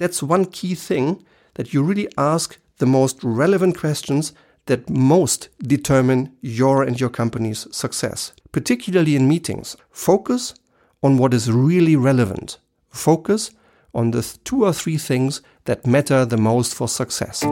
That's one key thing that you really ask the most relevant questions that most determine your and your company's success, particularly in meetings. Focus on what is really relevant. Focus on the two or three things that matter the most for success.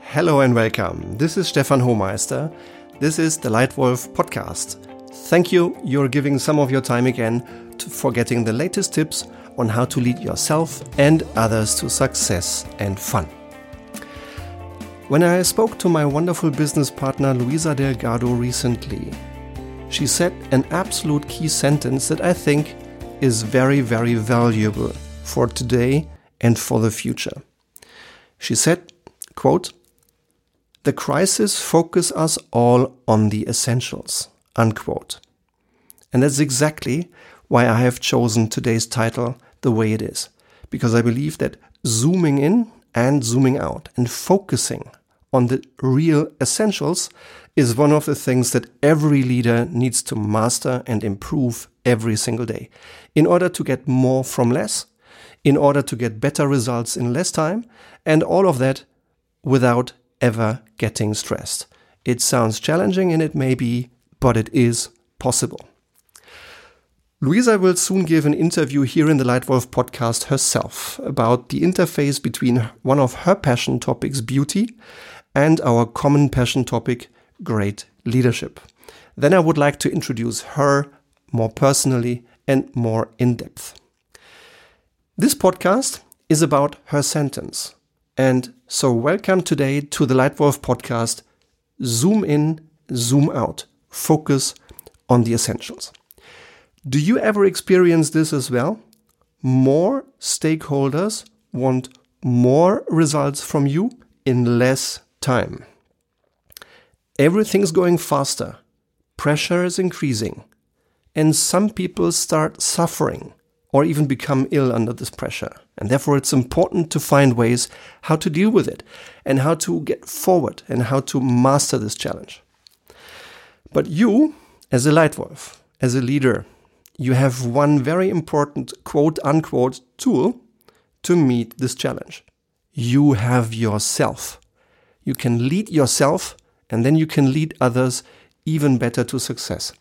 Hello and welcome. This is Stefan Homeister. This is the Leitwolf podcast. Thank you. You're giving some of your time again to, for getting the latest tips on how to lead yourself and others to success and fun. When I spoke to my wonderful business partner Luisa Delgado recently, she said an absolute key sentence that I think is very, very valuable for today and for the future. She said, quote, the crisis focus us all on the essentials, unquote. And that's exactly why I have chosen today's title the way it is. Because I believe that zooming in and zooming out and focusing on the real essentials is one of the things that every leader needs to master and improve every single day in order to get more from less, in order to get better results in less time, and all of that without ever getting stressed. It sounds challenging and it may be, but it is possible. Luisa will soon give an interview here in the Leitwolf podcast herself about the interface between one of her passion topics, beauty, and our common passion topic, great leadership. Then I would like to introduce her more personally and more in depth. This podcast is about her sentence. And so, welcome today to the Leitwolf podcast Zoom in, zoom out, focus on the essentials. Do you ever experience this as well? More stakeholders want more results from you in less time. Everything's going faster, pressure is increasing, and some people start suffering or even become ill under this pressure. And therefore, it's important to find ways how to deal with it and how to get forward and how to master this challenge. But you, as a Leitwolf, as a leader, you have one very important quote unquote tool to meet this challenge. You have yourself you can lead yourself and then you can lead others even better to success.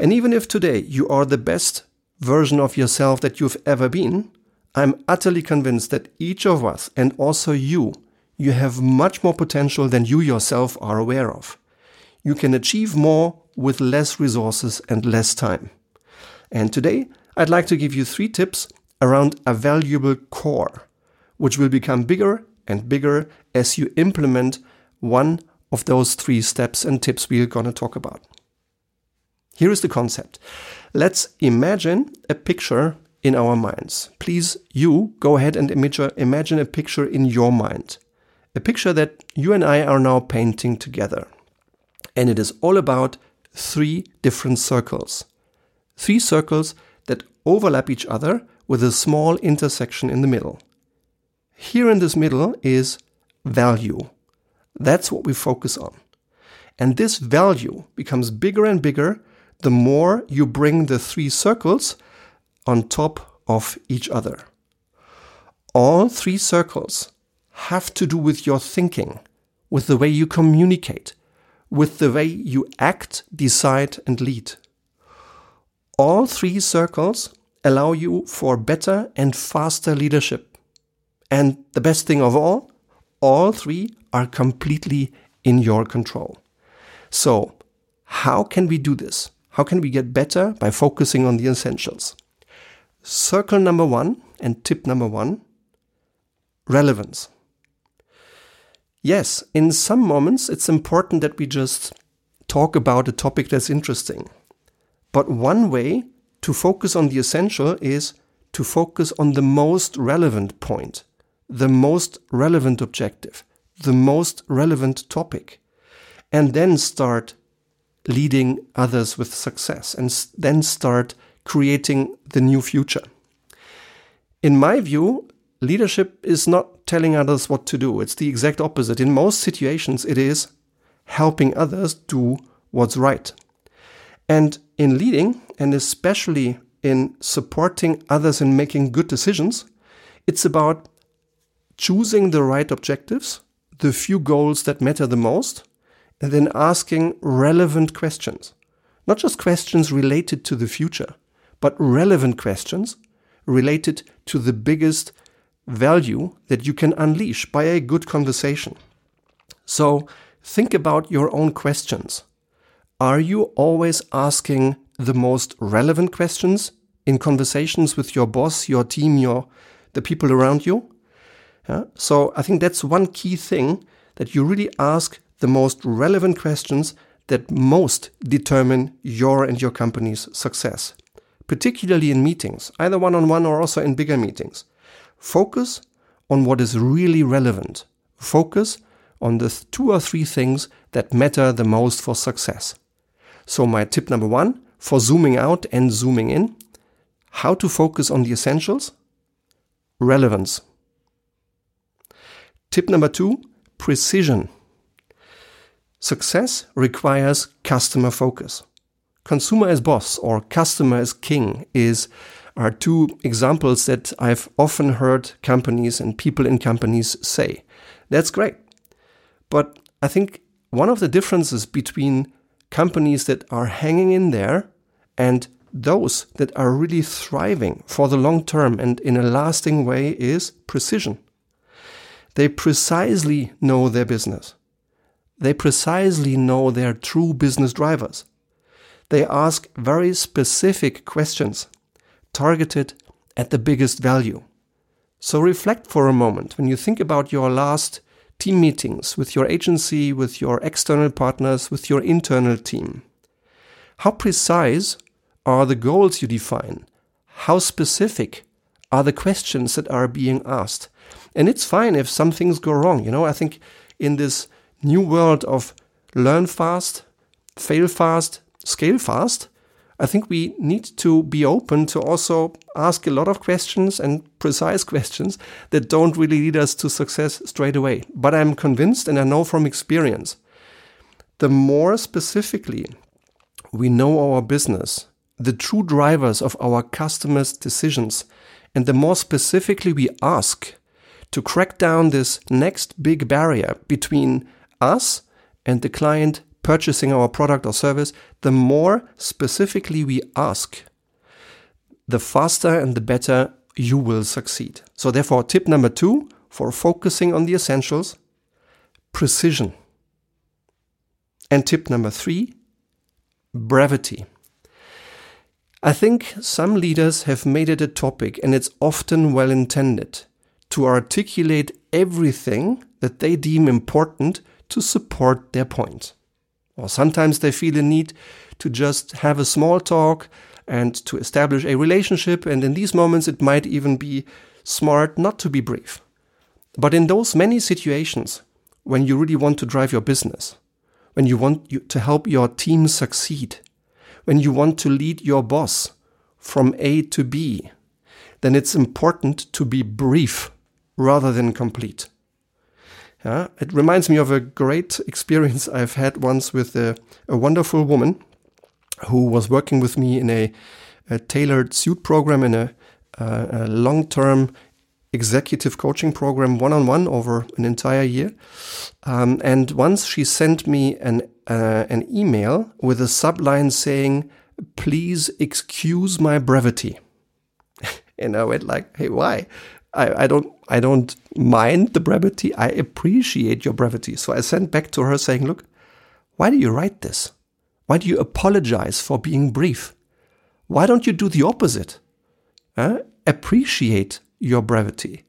And even if today you are the best version of yourself that you've ever been, I'm utterly convinced that each of us and also you, you have much more potential than you yourself are aware of. You can achieve more with less resources and less time. And today, I'd like to give you three tips around a valuable core, which will become bigger and bigger as you implement one of those three steps and tips we're going to talk about. Here is the concept. Let's imagine a picture in our minds. Please, you go ahead and imagine a picture in your mind. A picture that you and I are now painting together. And it is all about three different circles. Three circles that overlap each other with a small intersection in the middle. Here in this middle is value. That's what we focus on. And this value becomes bigger and bigger the more you bring the three circles on top of each other. All three circles have to do with your thinking, with the way you communicate, with the way you act, decide, and lead. All three circles allow you for better and faster leadership and the best thing of all, all three are completely in your control. So, how can we do this? How can we get better by focusing on the essentials? Circle number one and tip number one relevance. Yes, in some moments it's important that we just talk about a topic that's interesting. But one way to focus on the essential is to focus on the most relevant point the most relevant objective, the most relevant topic, and then start leading others with success and then start creating the new future. In my view, leadership is not telling others what to do. It's the exact opposite. In most situations, it is helping others do what's right. And in leading, and especially in supporting others in making good decisions. It's about choosing the right objectives, the few goals that matter the most, and then asking relevant questions. Not just questions related to the future, but relevant questions related to the biggest value that you can unleash by a good conversation. So think about your own questions. Are you always asking the most relevant questions in conversations with your boss, your team, your the people around you? Yeah? So I think that's one key thing that you really ask the most relevant questions that most determine your and your company's success, particularly in meetings, either one on one or also in bigger meetings. Focus on what is really relevant. Focus on the two or three things that matter the most for success. So, my tip number one for zooming out and zooming in how to focus on the essentials, relevance. Tip number two precision. Success requires customer focus. Consumer as boss or customer as king is are two examples that I've often heard companies and people in companies say. That's great. But I think one of the differences between companies that are hanging in there and those that are really thriving for the long term and in a lasting way is precision. They precisely know their business. They precisely know their true business drivers. They ask very specific questions targeted at the biggest value. So reflect for a moment when you think about your last team meetings with your agency, with your external partners, with your internal team. How precise are the goals you define? How specific are the questions that are being asked? And it's fine if some things go wrong. You know, I think in this new world of learn fast, fail fast, scale fast, I think we need to be open to also ask a lot of questions and precise questions that don't really lead us to success straight away. But I'm convinced and I know from experience the more specifically we know our business, the true drivers of our customers' decisions, and the more specifically we ask to crack down this next big barrier between us and the client purchasing our product or service, the more specifically we ask, the faster and the better you will succeed. So, therefore, tip number two for focusing on the essentials precision. And tip number three brevity. I think some leaders have made it a topic, and it's often well intended, to articulate everything that they deem important to support their point. Or sometimes they feel a need to just have a small talk and to establish a relationship. And in these moments, it might even be smart not to be brief. But in those many situations, when you really want to drive your business, when you want to help your team succeed, when you want to lead your boss from A to B, then it's important to be brief rather than complete. Yeah, it reminds me of a great experience I've had once with a, a wonderful woman who was working with me in a, a tailored suit program in a, a long term executive coaching program one on one over an entire year. Um, and once she sent me an, uh, an email with a subline saying, Please excuse my brevity. and I went like, Hey, why? I, I don't I don't mind the brevity. I appreciate your brevity. So I sent back to her saying, look, why do you write this? Why do you apologize for being brief? Why don't you do the opposite? Uh, appreciate your brevity.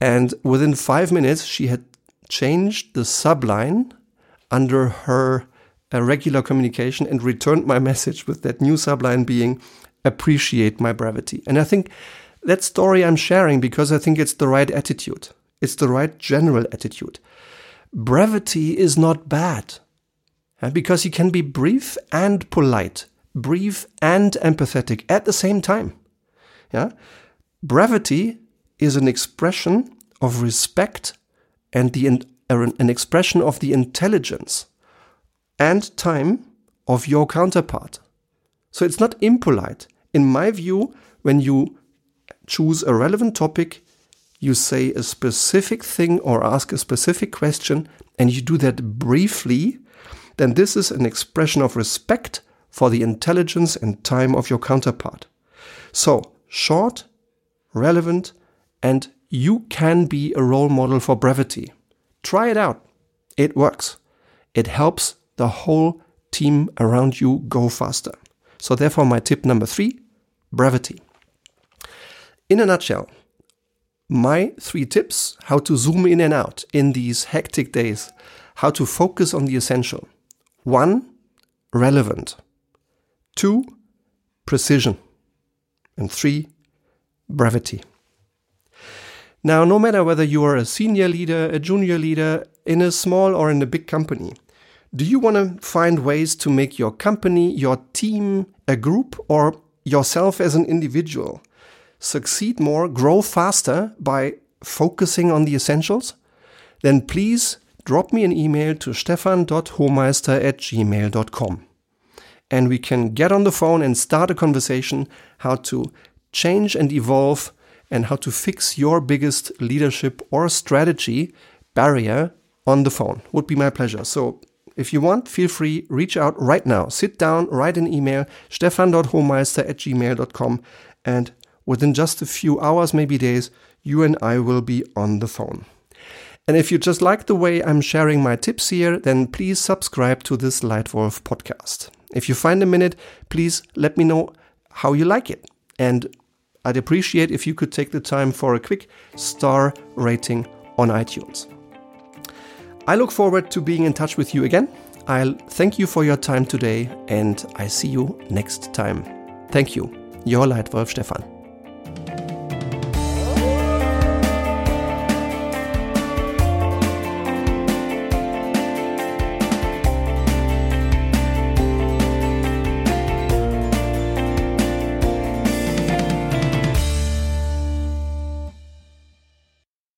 And within five minutes, she had changed the subline under her uh, regular communication and returned my message with that new subline being appreciate my brevity. And I think that story I'm sharing because I think it's the right attitude. It's the right general attitude. Brevity is not bad eh? because you can be brief and polite, brief and empathetic at the same time. Yeah? Brevity is an expression of respect and the er, an expression of the intelligence and time of your counterpart. So it's not impolite, In my view, when you choose a relevant topic, you say a specific thing or ask a specific question, and you do that briefly, then this is an expression of respect for the intelligence and time of your counterpart. So, short, relevant, and you can be a role model for brevity. Try it out. It works. It helps the whole team around you go faster. So, therefore, my tip number three brevity. In a nutshell, my three tips how to zoom in and out in these hectic days, how to focus on the essential. One, relevant. Two, precision. And three, brevity. Now, no matter whether you are a senior leader, a junior leader, in a small or in a big company, do you want to find ways to make your company, your team, a group, or yourself as an individual succeed more, grow faster by focusing on the essentials? Then please drop me an email to stefan.homeister at gmail.com. And we can get on the phone and start a conversation how to change and evolve and how to fix your biggest leadership or strategy barrier on the phone. Would be my pleasure. So if you want, feel free, reach out right now. Sit down, write an email, stefan.homeister at gmail.com, and within just a few hours, maybe days, you and I will be on the phone. And if you just like the way I'm sharing my tips here, then please subscribe to this Leitwolf podcast. If you find a minute, please let me know how you like it. And I'd appreciate if you could take the time for a quick star rating on iTunes. I look forward to being in touch with you again. I'll thank you for your time today and I see you next time. Thank you. Your Leitwolf Stefan.